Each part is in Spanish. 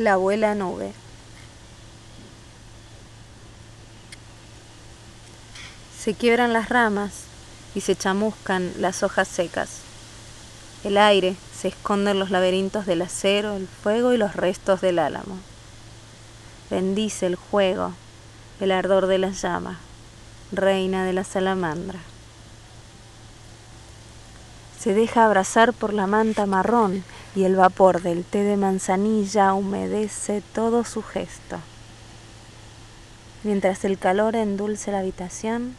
La abuela nube. Se quiebran las ramas y se chamuscan las hojas secas. El aire se esconde en los laberintos del acero, el fuego y los restos del álamo. Bendice el juego, el ardor de la llama, reina de la salamandra. Se deja abrazar por la manta marrón y el vapor del té de manzanilla humedece todo su gesto. Mientras el calor endulce la habitación,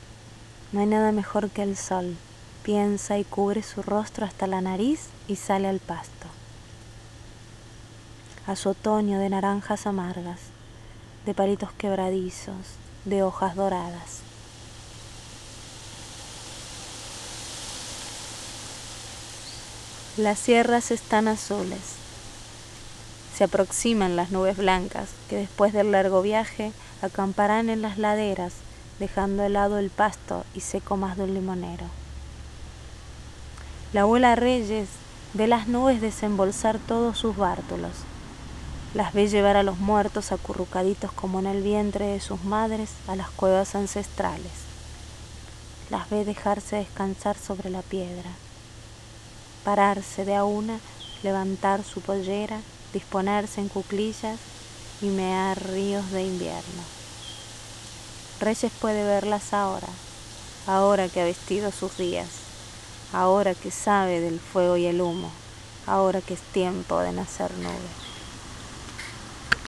no hay nada mejor que el sol. Piensa y cubre su rostro hasta la nariz y sale al pasto. A su otoño de naranjas amargas, de palitos quebradizos, de hojas doradas. Las sierras están azules. Se aproximan las nubes blancas que después del largo viaje acamparán en las laderas, dejando helado el pasto y seco más de un limonero. La abuela Reyes ve las nubes desembolsar todos sus bártulos. Las ve llevar a los muertos acurrucaditos como en el vientre de sus madres a las cuevas ancestrales. Las ve dejarse descansar sobre la piedra pararse de a una, levantar su pollera, disponerse en cuclillas y mear ríos de invierno. Reyes puede verlas ahora, ahora que ha vestido sus días, ahora que sabe del fuego y el humo, ahora que es tiempo de nacer nube.